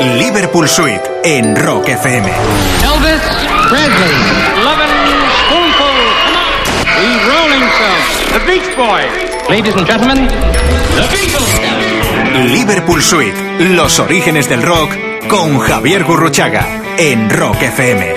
Liverpool Suite en Rock FM. Elvis Presley. Lovin' spoonful. Come on. The Rolling Stones. The Beach Boys. Ladies and gentlemen, the Beatles. Liverpool Suite, los orígenes del rock con Javier Gurruchaga en Rock FM.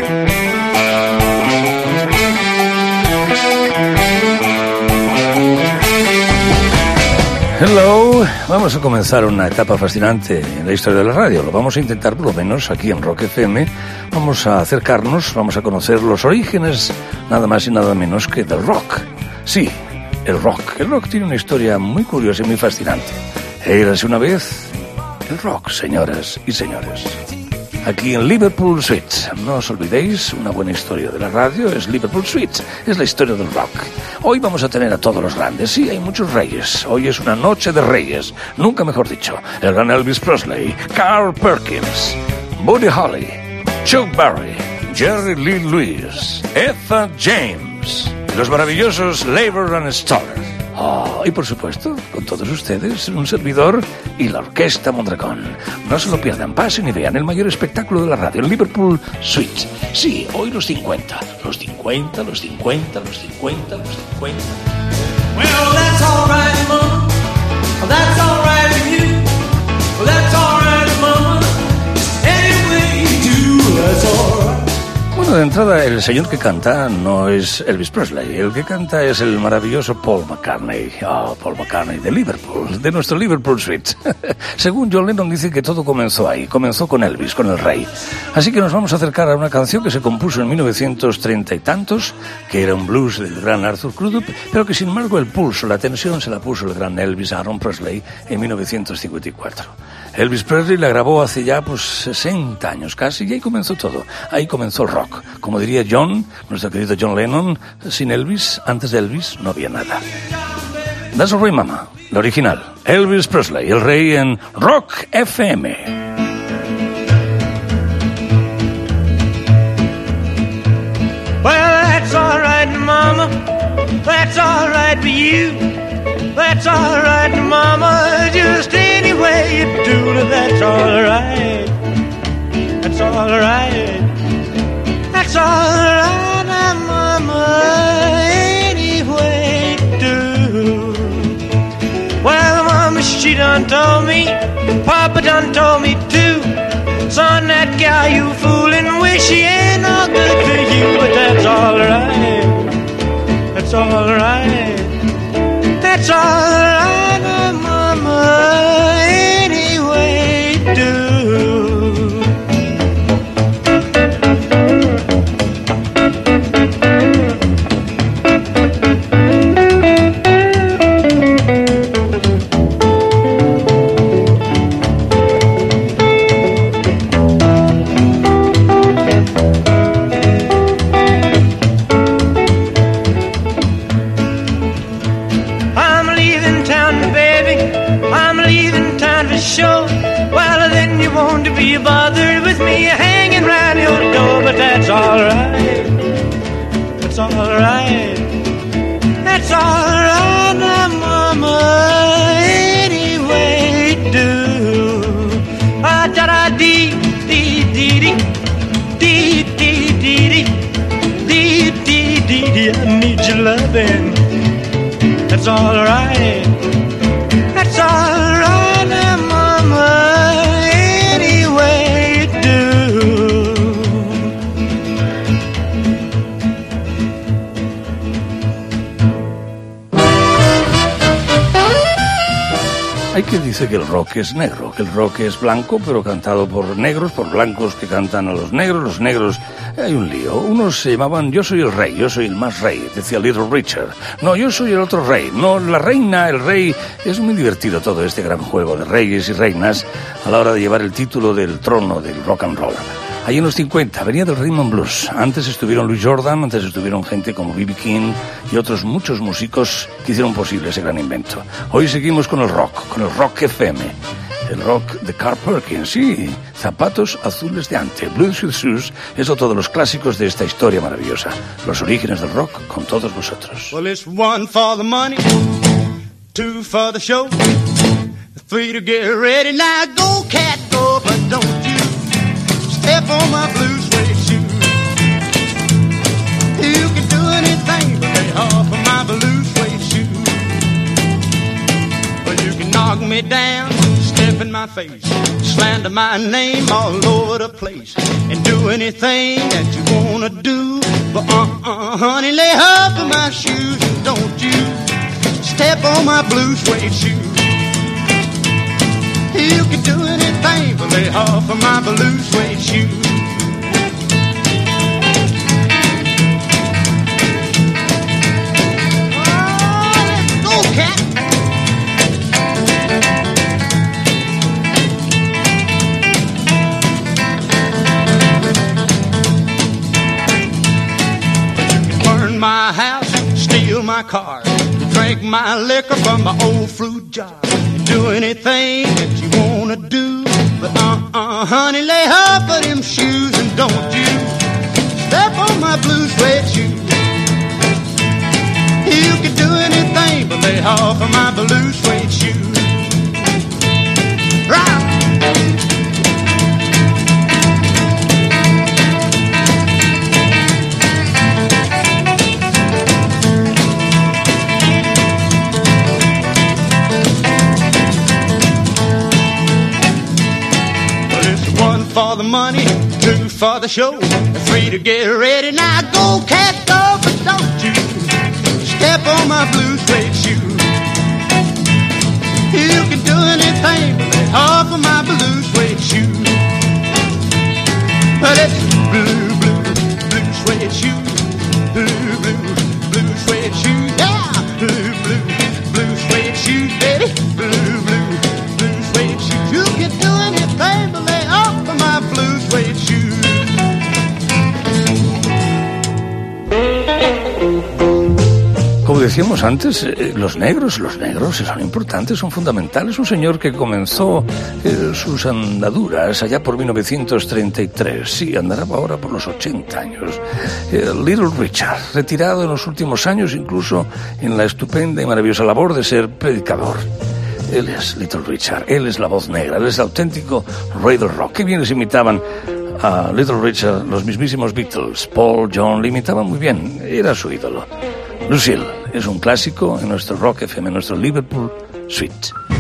Hello, vamos a comenzar una etapa fascinante en la historia de la radio. Lo vamos a intentar por lo menos aquí en Rock FM. Vamos a acercarnos, vamos a conocer los orígenes, nada más y nada menos que del rock. Sí, el rock. El rock tiene una historia muy curiosa y muy fascinante. Érase una vez el rock, señoras y señores aquí en Liverpool Suites. No os olvidéis, una buena historia de la radio es Liverpool Suites, es la historia del rock. Hoy vamos a tener a todos los grandes, sí, hay muchos reyes. Hoy es una noche de reyes, nunca mejor dicho. El gran Elvis Presley, Carl Perkins, Buddy Holly, Chuck Berry, Jerry Lee Lewis, Etha James, los maravillosos Labor and Stoller. Oh, y por supuesto, con todos ustedes, un servidor y la Orquesta Mondragón. No se lo pierdan, pasen y vean el mayor espectáculo de la radio, el Liverpool Suite. Sí, hoy los 50. Los 50, los 50, los 50, los 50. Well, that's all right, Mom. That's all right with you. That's all right, Mama. Any way you do, that's all de entrada, el señor que canta no es Elvis Presley. El que canta es el maravilloso Paul McCartney. Oh, Paul McCartney de Liverpool, de nuestro Liverpool Suite. Según John Lennon dice que todo comenzó ahí, comenzó con Elvis, con el rey. Así que nos vamos a acercar a una canción que se compuso en 1930 y tantos, que era un blues del gran Arthur Crudup, pero que sin embargo el pulso, la tensión se la puso el gran Elvis Aaron Presley en 1954. Elvis Presley la grabó hace ya pues 60 años casi y ahí comenzó todo. Ahí comenzó el rock. Como diría John, nuestro querido John Lennon, sin Elvis, antes de Elvis no había nada. That's All Right Mama, la original. Elvis Presley, el rey en Rock FM. That's all right, for you. That's all Mama. Just way you do that's all right. That's all right. That's all right, Mama, anyway do. Well, Mama, she done told me, Papa done told me too. Son, that guy you fooling, wish he ain't no good to you, but that's all right. That's all right. That's all right, Mama, alright. It's alright now, Mama. Anyway, do. Ah, da da dee, dee, dee, dee. Dee, dee, dee, dee. Dee, dee, dee, dee. I need your loving. It's alright. Que el rock es negro, que el rock es blanco, pero cantado por negros, por blancos que cantan a los negros, los negros. Hay un lío. Unos se llamaban Yo soy el rey, yo soy el más rey, decía Little Richard. No, yo soy el otro rey. No, la reina, el rey. Es muy divertido todo este gran juego de reyes y reinas a la hora de llevar el título del trono del rock and roll. Ahí en los 50 venía del rhythm and blues. Antes estuvieron Louis Jordan, antes estuvieron gente como B.B. King y otros muchos músicos que hicieron posible ese gran invento. Hoy seguimos con el rock, con el rock FM. El rock de Carl Perkins, sí, zapatos azules de ante, Blues with Shoes, es otro de los clásicos de esta historia maravillosa. Los orígenes del rock con todos vosotros. Well, it's one for the money, two for the show. Three to get ready. Now go, cat, on my blue suede shoe. You can do anything but lay off of my blue suede shoe. Well, you can knock me down, step in my face, slander my name all over the place, and do anything that you wanna do. But uh-uh, honey, lay off of my shoes don't you step on my blue suede shoe. Lay off of my blue suede shoes. Let's go, cat. burn my house, steal my car, drink my liquor from my old fruit jar, do anything that you wanna do. Uh-uh, honey, lay off of them shoes and don't you step on my blue suede shoes. You can do anything but lay off of my blue suede shoes. For the money, two for the show, three to get ready. Now go, cat, go, but don't you step on my blue suede shoe. You can do anything but of my blue suede shoe. Well, it's blue, blue, blue suede shoe. Decíamos antes, eh, los negros, los negros son importantes, son fundamentales. Un señor que comenzó eh, sus andaduras allá por 1933, sí, andará ahora por los 80 años. Eh, Little Richard, retirado en los últimos años, incluso en la estupenda y maravillosa labor de ser predicador. Él es Little Richard, él es la voz negra, él es el auténtico rey del rock. Qué bien les imitaban a Little Richard los mismísimos Beatles. Paul, John, le imitaban muy bien, era su ídolo. Lucille es un clásico en nuestro Rock FM, en nuestro Liverpool Suite.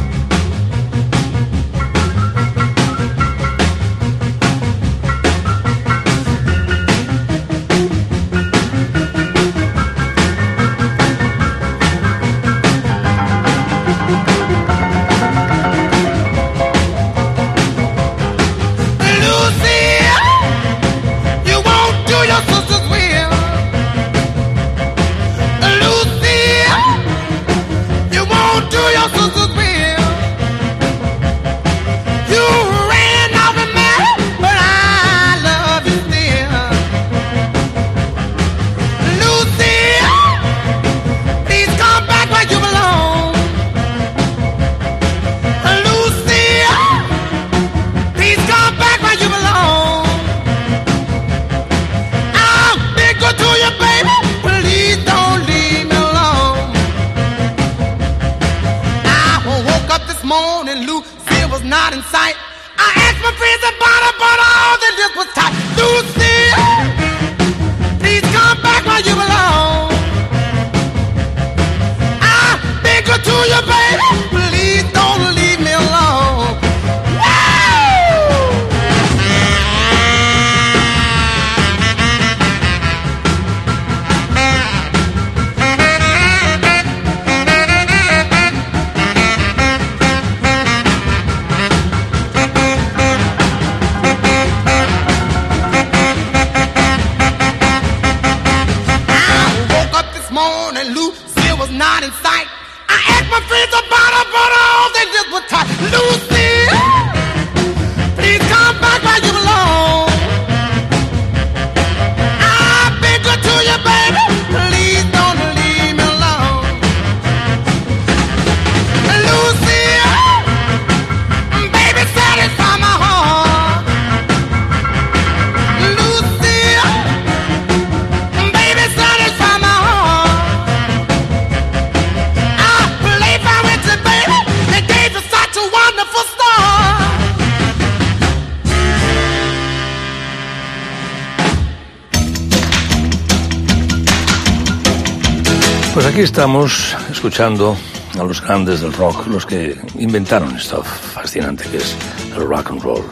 Aquí estamos escuchando a los grandes del rock, los que inventaron esto fascinante que es el rock and roll.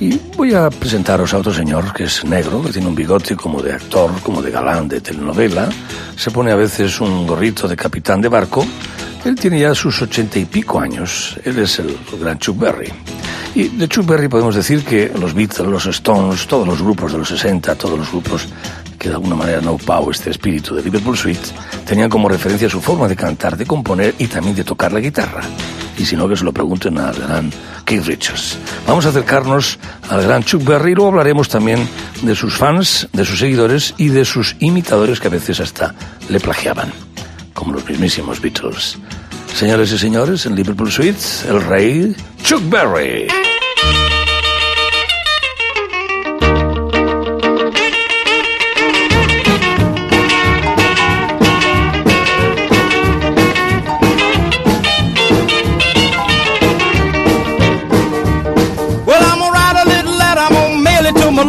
Y voy a presentaros a otro señor que es negro, que tiene un bigote como de actor, como de galán de telenovela. Se pone a veces un gorrito de capitán de barco. Él tiene ya sus ochenta y pico años. Él es el gran Chuck Berry. Y de Chuck Berry podemos decir que los Beatles, los Stones, todos los grupos de los 60, todos los grupos que de alguna manera no pau este espíritu de Liverpool Suite, tenían como referencia su forma de cantar, de componer y también de tocar la guitarra. Y si no, que se lo pregunten al gran Keith Richards. Vamos a acercarnos al gran Chuck Berry luego hablaremos también de sus fans, de sus seguidores y de sus imitadores que a veces hasta le plagiaban, como los mismísimos Beatles. Señores y señores, en Liverpool Suite, el rey Chuck Berry.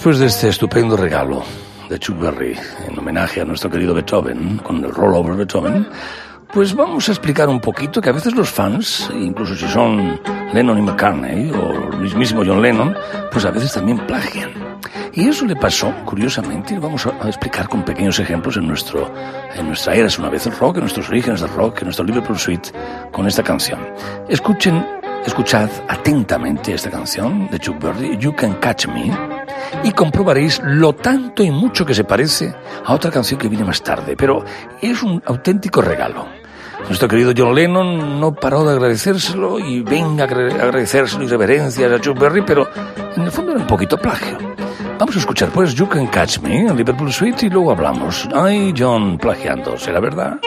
Después de este estupendo regalo de Chuck Berry, en homenaje a nuestro querido Beethoven, con el Rollover Beethoven, pues vamos a explicar un poquito que a veces los fans, incluso si son Lennon y McCartney o el mismísimo John Lennon, pues a veces también plagian. Y eso le pasó, curiosamente, y lo vamos a explicar con pequeños ejemplos en, nuestro, en nuestra era es una vez el rock, en nuestros orígenes del rock, en nuestro Liverpool Suite, con esta canción. Escuchen, escuchad atentamente esta canción de Chuck Berry, You Can Catch Me, y comprobaréis lo tanto y mucho que se parece a otra canción que viene más tarde, pero es un auténtico regalo. Nuestro querido John Lennon no paró de agradecérselo y venga a agradecérselo y reverencias a Chuck Berry, pero en el fondo era un poquito plagio. Vamos a escuchar pues You Can Catch Me en Liverpool Suite y luego hablamos. Ay, John, plagiando, ¿será verdad?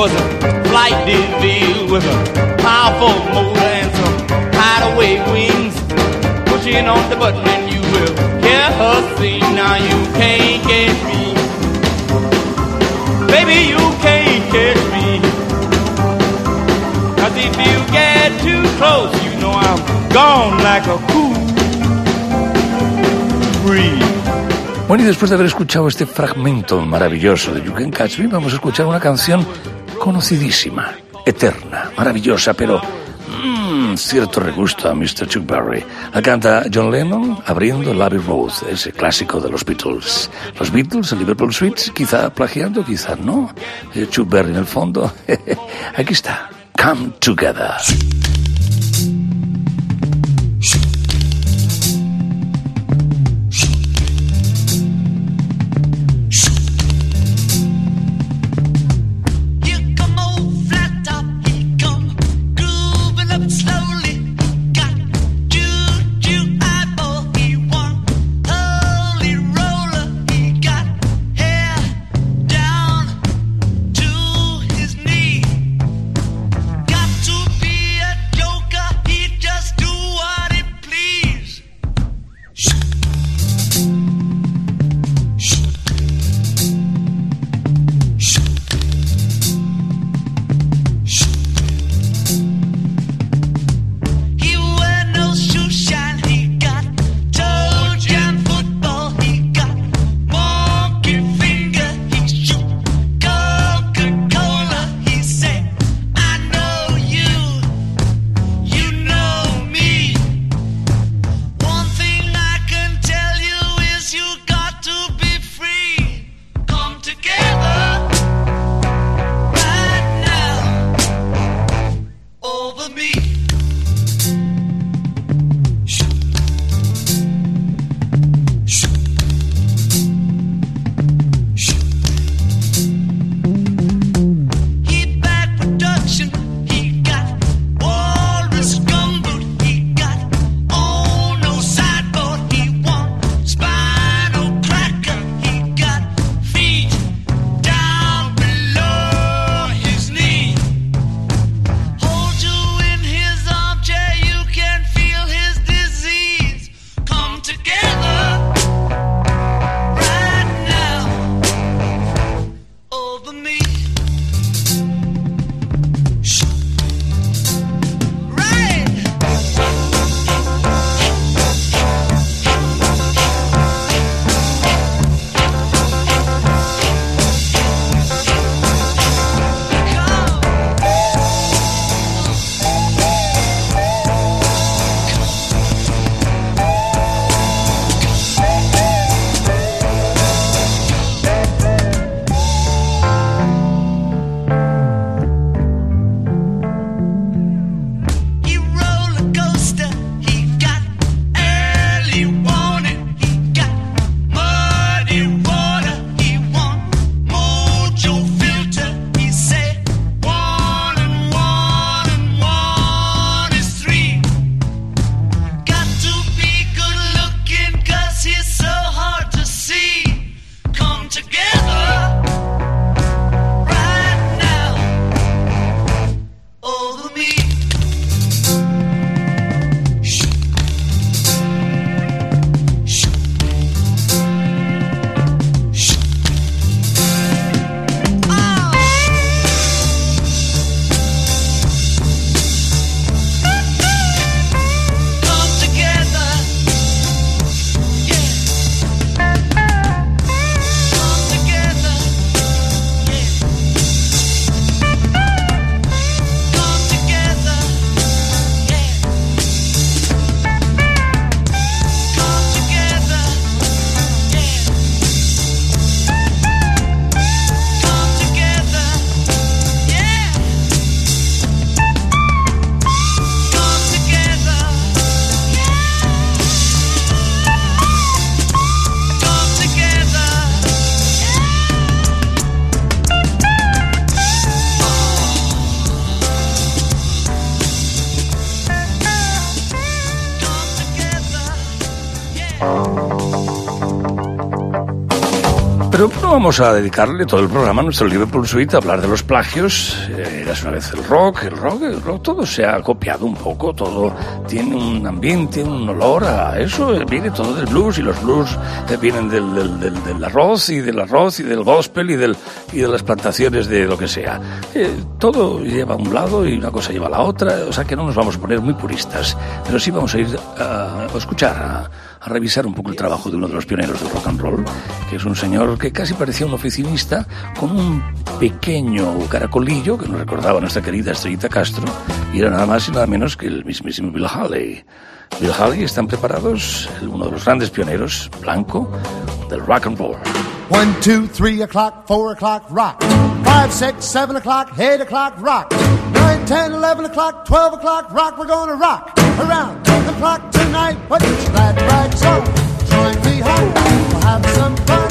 Twas a flight deal with a powerful motor and some hideaway wings. Pushing on the button and you will hear her sing. Now you can't catch me. Baby, you can't catch me. Cause if you get too close, you know I'm gone like a cool breeze. Bueno, y después de haber escuchado este fragmento maravilloso de You Can Catch Me, vamos a escuchar una canción conocidísima, eterna, maravillosa, pero un cierto regusto a Mr. Chuck Berry. La canta John Lennon abriendo Abbey Road, ese clásico de los Beatles. Los Beatles, el Liverpool Suites, quizá plagiando, quizá no. Eh, Chuck Berry en el fondo. Aquí está. Come Together. Vamos a dedicarle todo el programa a nuestro Liverpool Suite a hablar de los plagios. Eh, eras una vez el rock, el rock, el rock, todo se ha copiado un poco, todo tiene un ambiente, un olor a eso. Eh, viene todo del blues y los blues eh, vienen del, del, del, arroz y del arroz y del gospel y, del, y de las plantaciones de lo que sea. todo lleva a un lado y una cosa lleva a la otra, o sea que no nos vamos a poner muy puristas, pero sí vamos a ir a, a escuchar, a, a revisar un poco el trabajo de uno de los pioneros del rock and roll que es un señor que casi parecía un oficinista con un pequeño caracolillo que nos recordaba a nuestra querida Estrellita Castro y era nada más y nada menos que el mismísimo Bill Haley. Bill Haley están preparados, uno de los grandes pioneros, blanco, del rock and roll. One, two, three o'clock, four o'clock, rock. Five, six, seven o'clock, eight o'clock, rock. Nine, ten, eleven o'clock, twelve o'clock, rock. We're gonna rock around the clock tonight. Put your on, join me home. We'll have some fun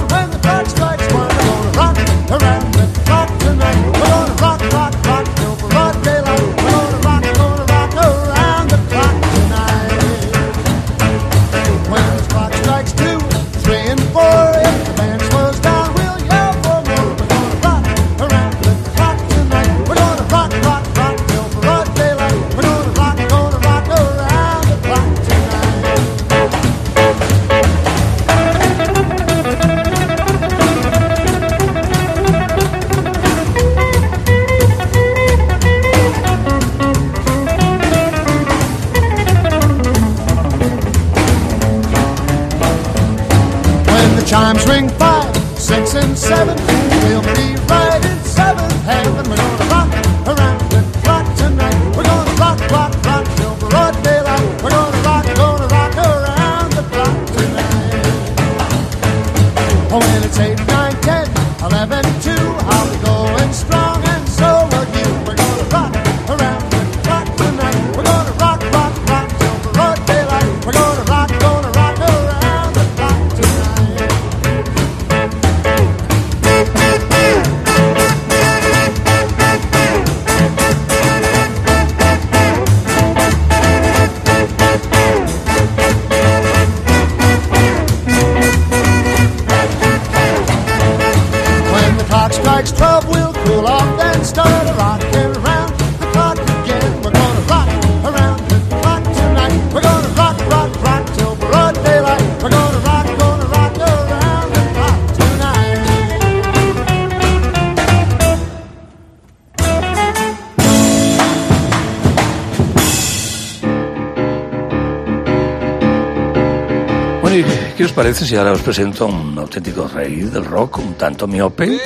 qué os parece si ahora os presento a un auténtico rey del rock, un tanto miope?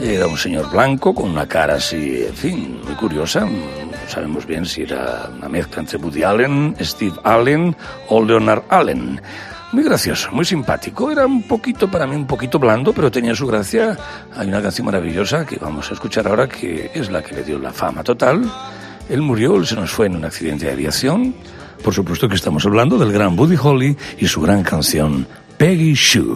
Era un señor blanco con una cara así, en fin, muy curiosa. No sabemos bien si era una mezcla entre Woody Allen, Steve Allen o Leonard Allen. Muy gracioso, muy simpático. Era un poquito, para mí, un poquito blando, pero tenía su gracia. Hay una canción maravillosa que vamos a escuchar ahora, que es la que le dio la fama total. Él murió, él se nos fue en un accidente de aviación. Por supuesto que estamos hablando del gran Buddy Holly y su gran canción Peggy Sue.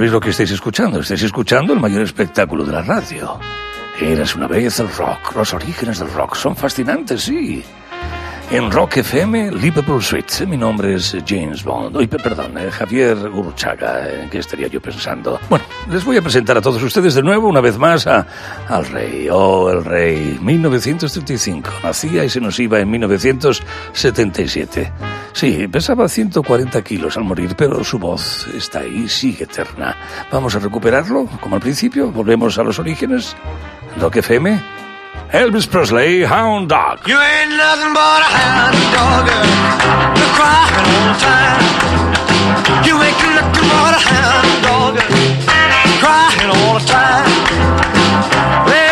Sabéis lo que estáis escuchando. Estáis escuchando el mayor espectáculo de la radio. Eras una vez el rock. Los orígenes del rock son fascinantes, sí. En Rock FM, Liverpool Suite. Mi nombre es James Bond. Pe- perdón, eh, Javier Gurruchaga. ¿En qué estaría yo pensando? Bueno, les voy a presentar a todos ustedes de nuevo, una vez más, a, al rey. Oh, el rey. 1935. Nacía y se nos iba en 1977. Sí, pesaba 140 kilos al morir, pero su voz está ahí, sigue eterna. Vamos a recuperarlo, como al principio. Volvemos a los orígenes. Rock FM. Elvis Presley, Hound Dog. You ain't nothing but a hound dog. You're crying all the time. You ain't nothing but a hound dog. Crying all the time. Well,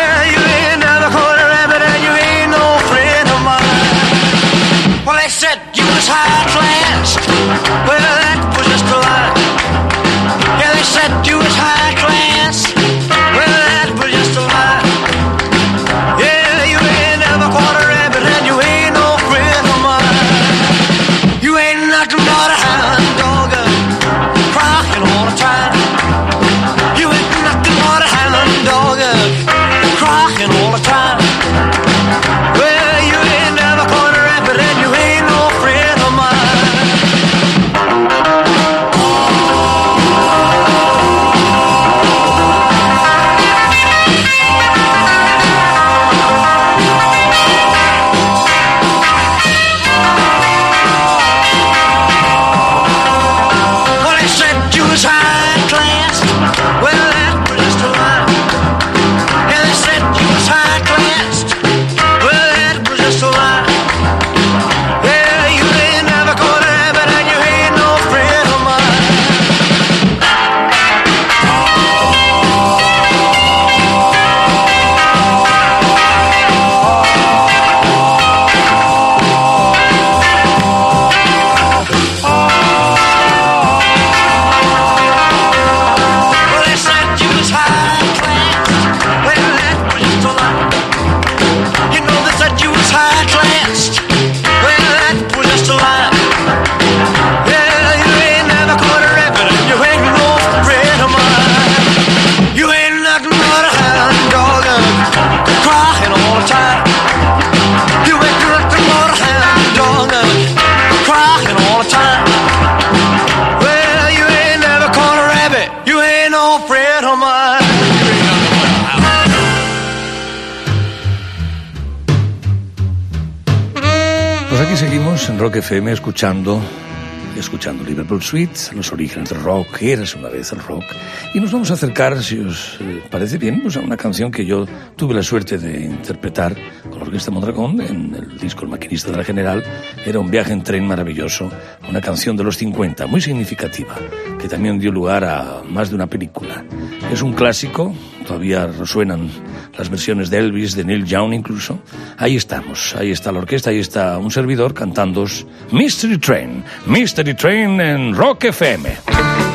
Rock FM escuchando escuchando Liverpool Suite, los orígenes del rock, eras una vez el rock, y nos vamos a acercar, si os eh, parece bien, pues a una canción que yo tuve la suerte de interpretar con la Orquesta Mondragón en el disco El Maquinista de la General. Era un viaje en tren maravilloso, una canción de los 50, muy significativa, que también dio lugar a más de una película. Es un clásico, todavía resuenan las versiones de Elvis, de Neil Young incluso. Ahí estamos, ahí está la orquesta, ahí está un servidor cantando Mystery Train, Mystery Train en Rock FM.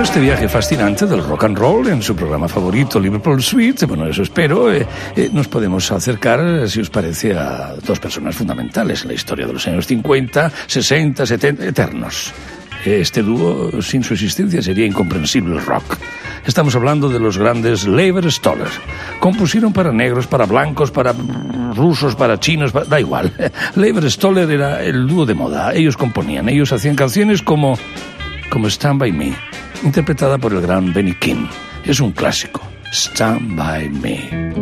Este viaje fascinante del rock and roll en su programa favorito, Liverpool Suite, bueno, eso espero, eh, eh, nos podemos acercar, si os parece, a dos personas fundamentales en la historia de los años 50, 60, 70, eternos. Este dúo, sin su existencia, sería incomprensible el rock. Estamos hablando de los grandes Leiber Stoller. Compusieron para negros, para blancos, para rusos, para chinos, da igual. Leiber Stoller era el dúo de moda. Ellos componían, ellos hacían canciones como, como Stand By Me, interpretada por el gran Benny King. Es un clásico. Stand By Me.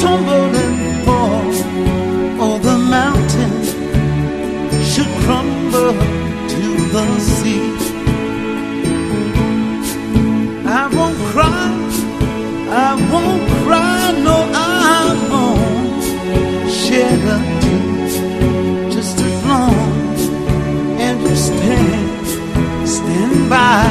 Tumble and fall, or the mountain should crumble to the sea. I won't cry, I won't cry, no, I won't shed a tear. Just as long as you stand, stand by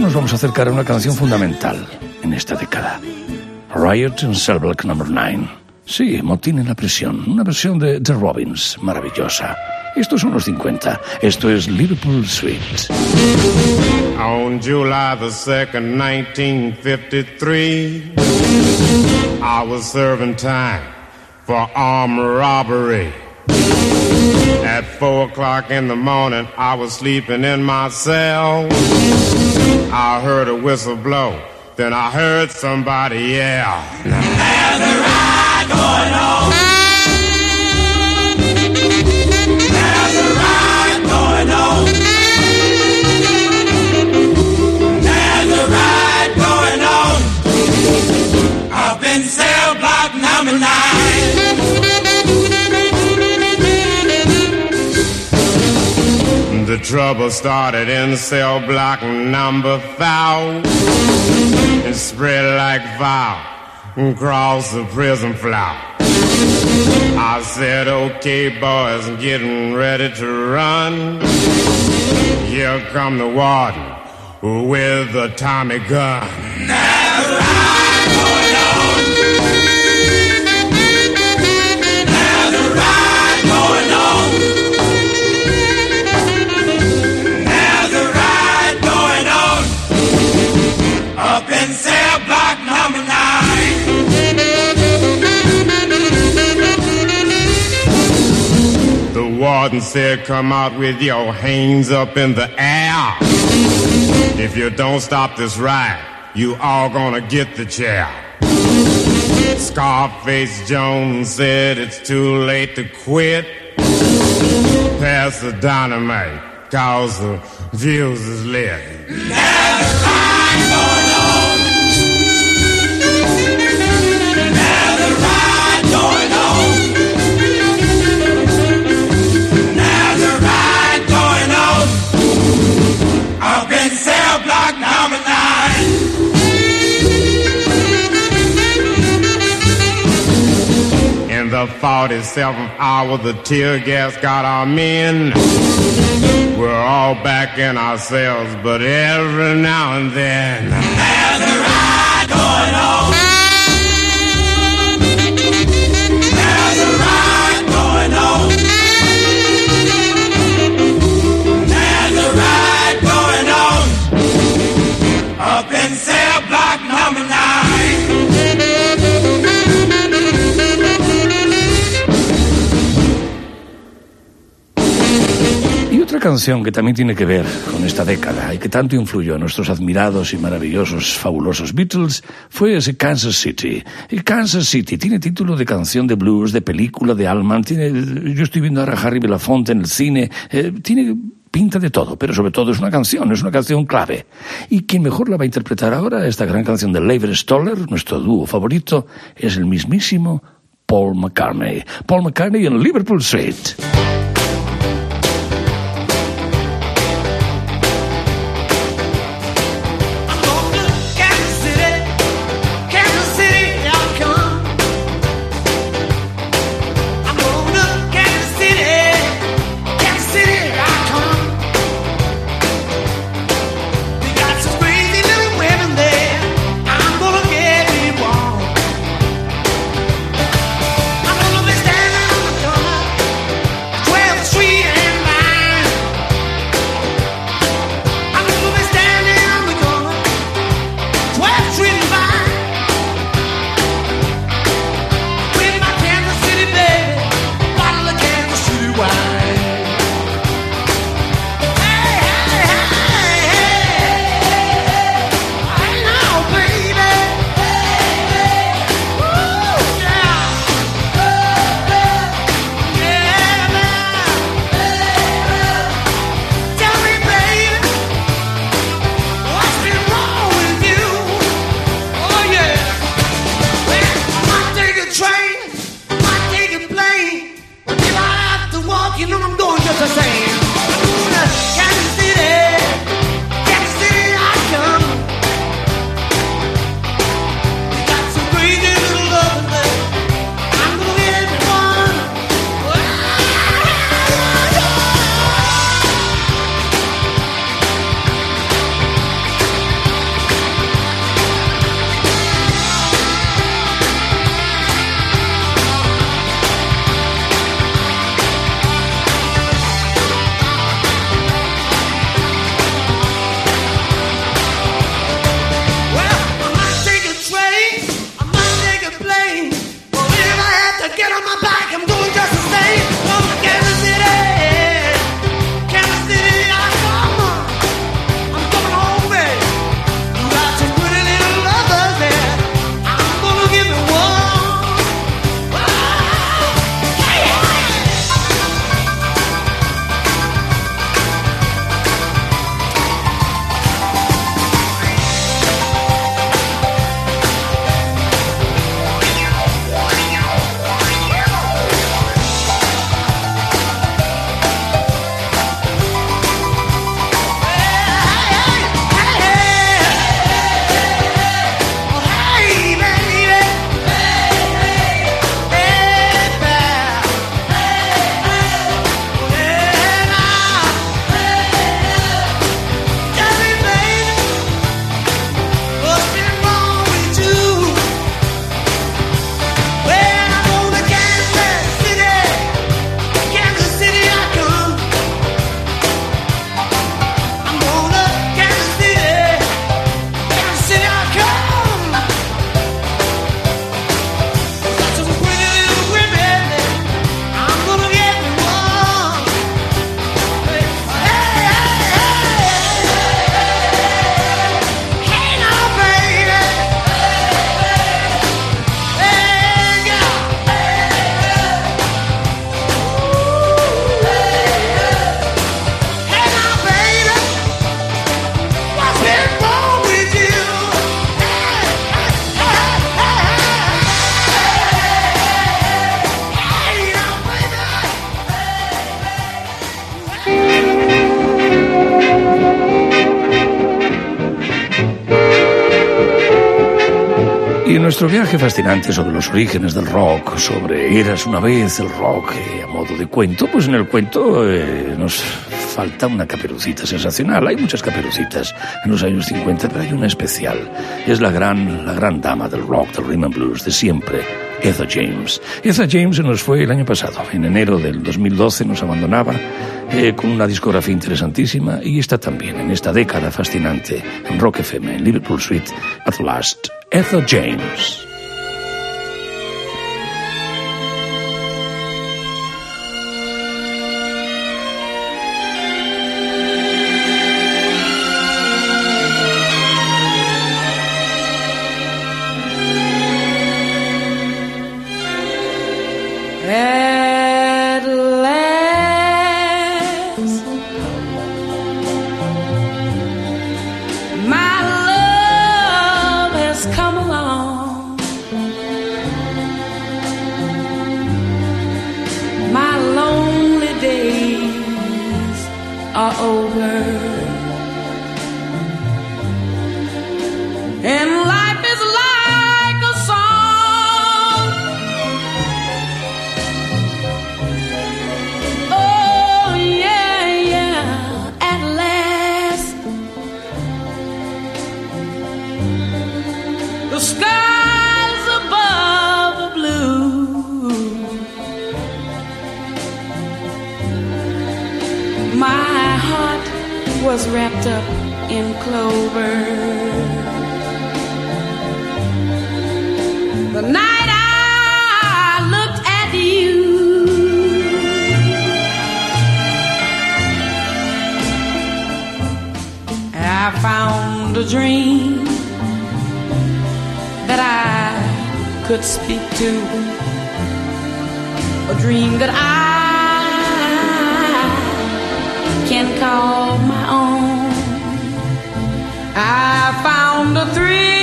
Nos vamos a acercar a una canción fundamental en esta década. Riot in Cell Block No. 9. Sí, Motín en la prisión. Una versión de The Robbins, maravillosa. Estos son los 50. Esto es Liverpool Suite. On July the 2nd, 1953, I was serving time for armed robbery. At four o'clock in the morning, I was sleeping in my cell. I heard a whistle blow, then I heard somebody yell. There's a ride going on. There's a ride going on. There's a ride going on. Cell block number nine. Trouble started in cell block number five. It spread like fire across the prison floor. I said, okay, boys, getting ready to run. Here come the warden with the Tommy gun. And said, Come out with your hands up in the air. If you don't stop this riot, you all gonna get the chair. Scarface Jones said it's too late to quit. Pass the dynamite, cause the fuse is lit. 47th hour, the tear gas got our men. We're all back in ourselves, but every now and then. There's a ride going on. Canción que también tiene que ver con esta década y que tanto influyó en nuestros admirados y maravillosos, fabulosos Beatles fue ese Kansas City. Y Kansas City tiene título de canción de blues, de película, de Allman, tiene, yo estoy viendo ahora a Harry Belafonte en el cine, eh, tiene pinta de todo, pero sobre todo es una canción, es una canción clave. Y quien mejor la va a interpretar ahora, esta gran canción de Lever Stoller, nuestro dúo favorito, es el mismísimo Paul McCartney. Paul McCartney en Liverpool Street. Nuestro viaje fascinante sobre los orígenes del rock, sobre Eras una vez el rock eh, a modo de cuento, pues en el cuento eh, nos falta una caperucita sensacional. Hay muchas caperucitas en los años 50, pero hay una especial. Es la gran, la gran dama del rock, del rhythm and blues de siempre, Etha James. Etha James nos fue el año pasado, en enero del 2012 nos abandonaba eh, con una discografía interesantísima y está también en esta década fascinante en Rock FM, en Liverpool Street, at last, Etha James. Found a dream that I could speak to, a dream that I can call my own. I found a thrill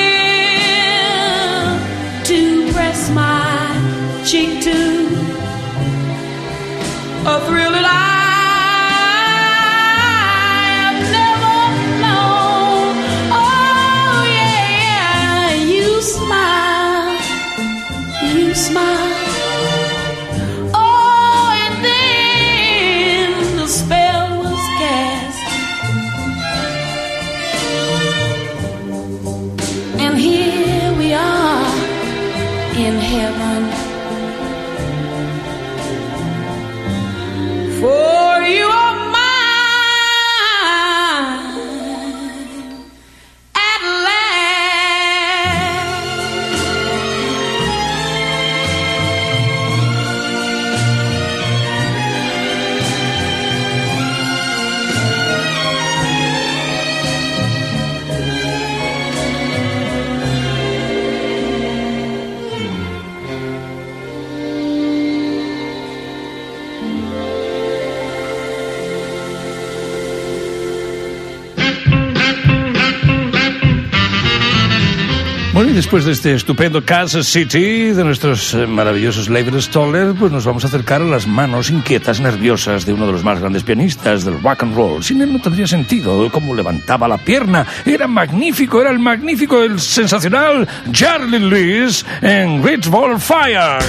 después de este estupendo Kansas City de nuestros eh, maravillosos Labor Stoller, pues nos vamos a acercar a las manos inquietas, nerviosas de uno de los más grandes pianistas del rock and roll. Sin él no tendría sentido cómo levantaba la pierna. Era magnífico, era el magnífico, el sensacional Charlie Lewis en Great Ball Fire.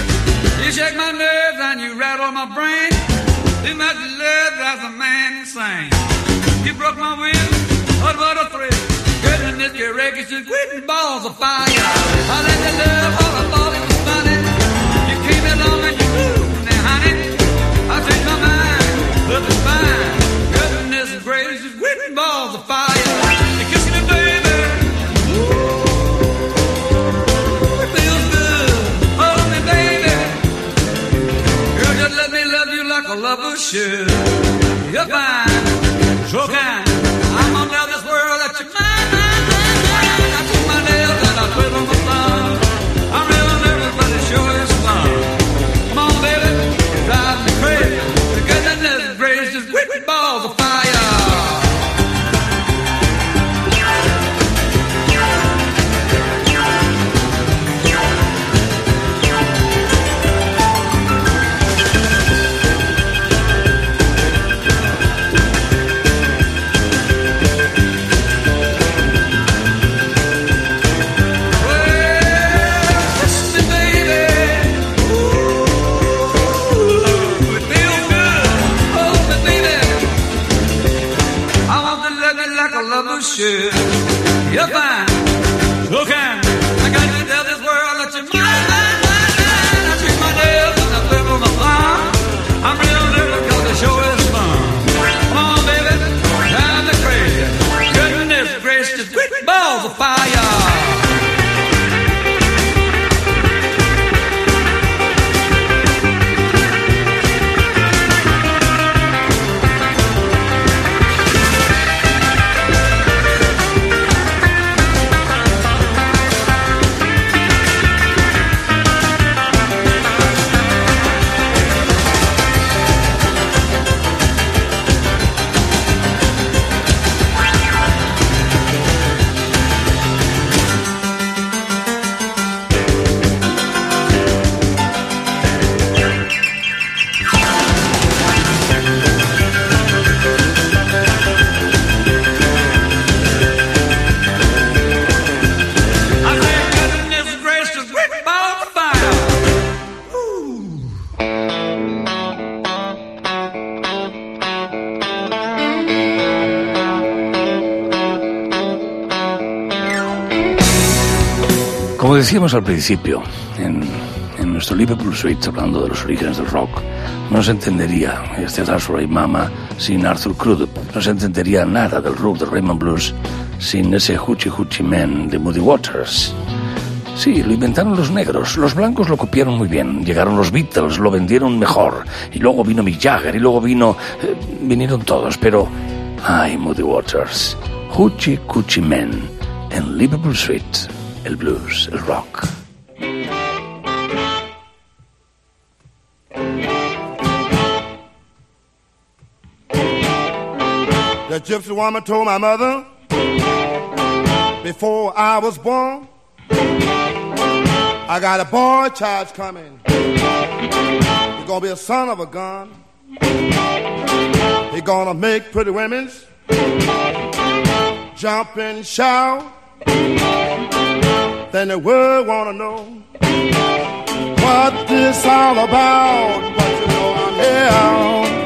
You shake my nerves and you rattle my brain. A man. You broke my will, what a thrill. Goodness, your records just quitting balls of fire. I let you love all I thought it was funny. You came along and you moved me, honey. I changed my mind, is fine. Goodness gracious, quitting balls of fire. You kissing me, baby. It feels good. Hold me, baby. Girl, just let me love you like a lover should. You're fine, so kind. Should. Decíamos al principio, en, en nuestro Liverpool Suite, hablando de los orígenes del rock, no se entendería este Right Mama sin Arthur Crudup, no se entendería nada del rock de Raymond Blues sin ese Hoochie Hoochie Man de Moody Waters. Sí, lo inventaron los negros, los blancos lo copiaron muy bien, llegaron los Beatles, lo vendieron mejor, y luego vino Mick Jagger, y luego vino... eh, vinieron todos, pero... Ay, Moody Waters, Hoochie Coochie Man, en Liverpool Suite, el blues, el rock. The gypsy woman told my mother before I was born, I got a boy child coming. He's gonna be a son of a gun. He's gonna make pretty women's jump and shout. Then the world wanna know what this all about. But you know I'm here.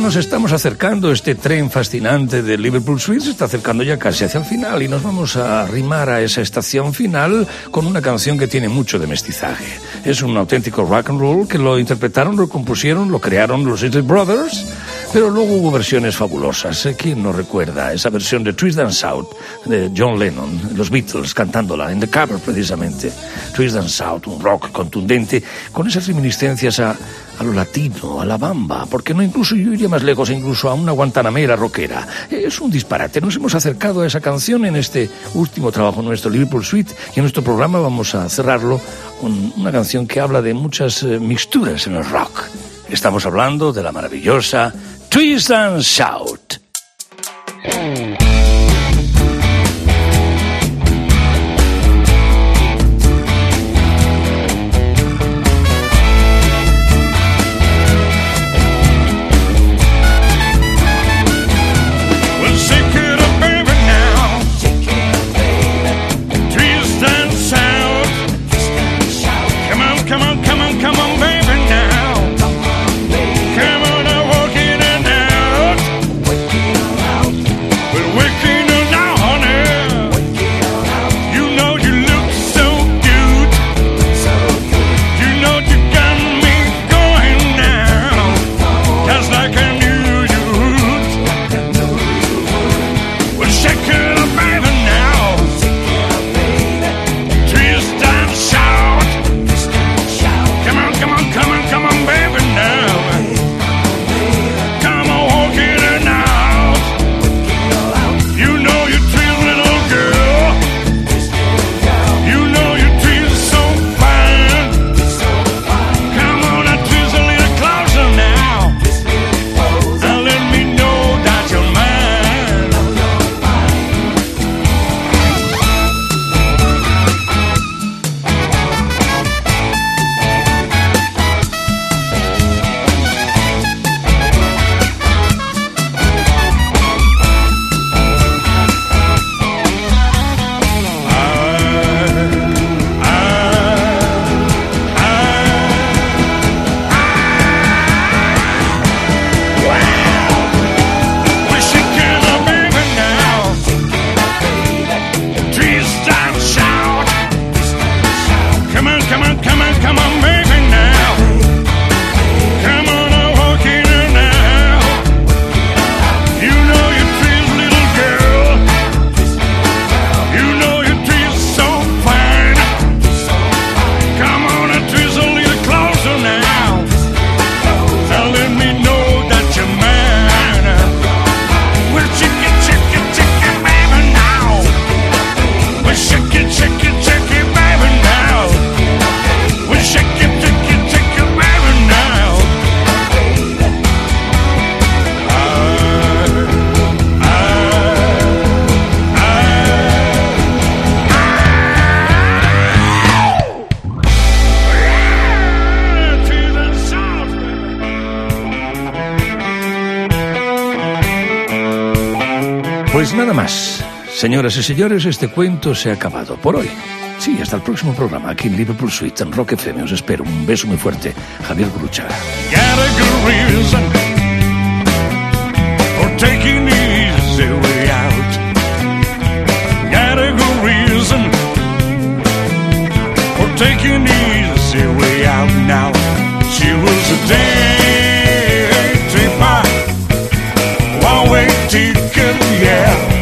nos estamos acercando, este tren fascinante de Liverpool Suite se está acercando ya casi hacia el final y nos vamos a arrimar a esa estación final con una canción que tiene mucho de mestizaje. Es un auténtico rock and roll que lo interpretaron, lo compusieron, lo crearon los Little Brothers, pero luego hubo versiones fabulosas. ¿eh? ¿Quién no recuerda esa versión de Twist and Shout de John Lennon, los Beatles cantándola, en The Cover precisamente? Twist and Shout, un rock contundente, con esas reminiscencias a, a lo latino, a la bamba, porque no incluso yo iría más lejos, incluso a una guantanamera rockera. Es un disparate. Nos hemos acercado a esa canción en este último trabajo nuestro, Liverpool Suite, y en nuestro programa vamos a cerrarlo con una canción que habla de muchas eh, mixturas en el rock. Estamos hablando de la maravillosa Twist and Shout. Señoras y señores, este cuento se ha acabado por hoy. Sí, hasta el próximo programa aquí en Liverpool Suite, en Rock FM. Os espero. Un beso muy fuerte. Javier Gruchaga. Got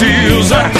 Matilza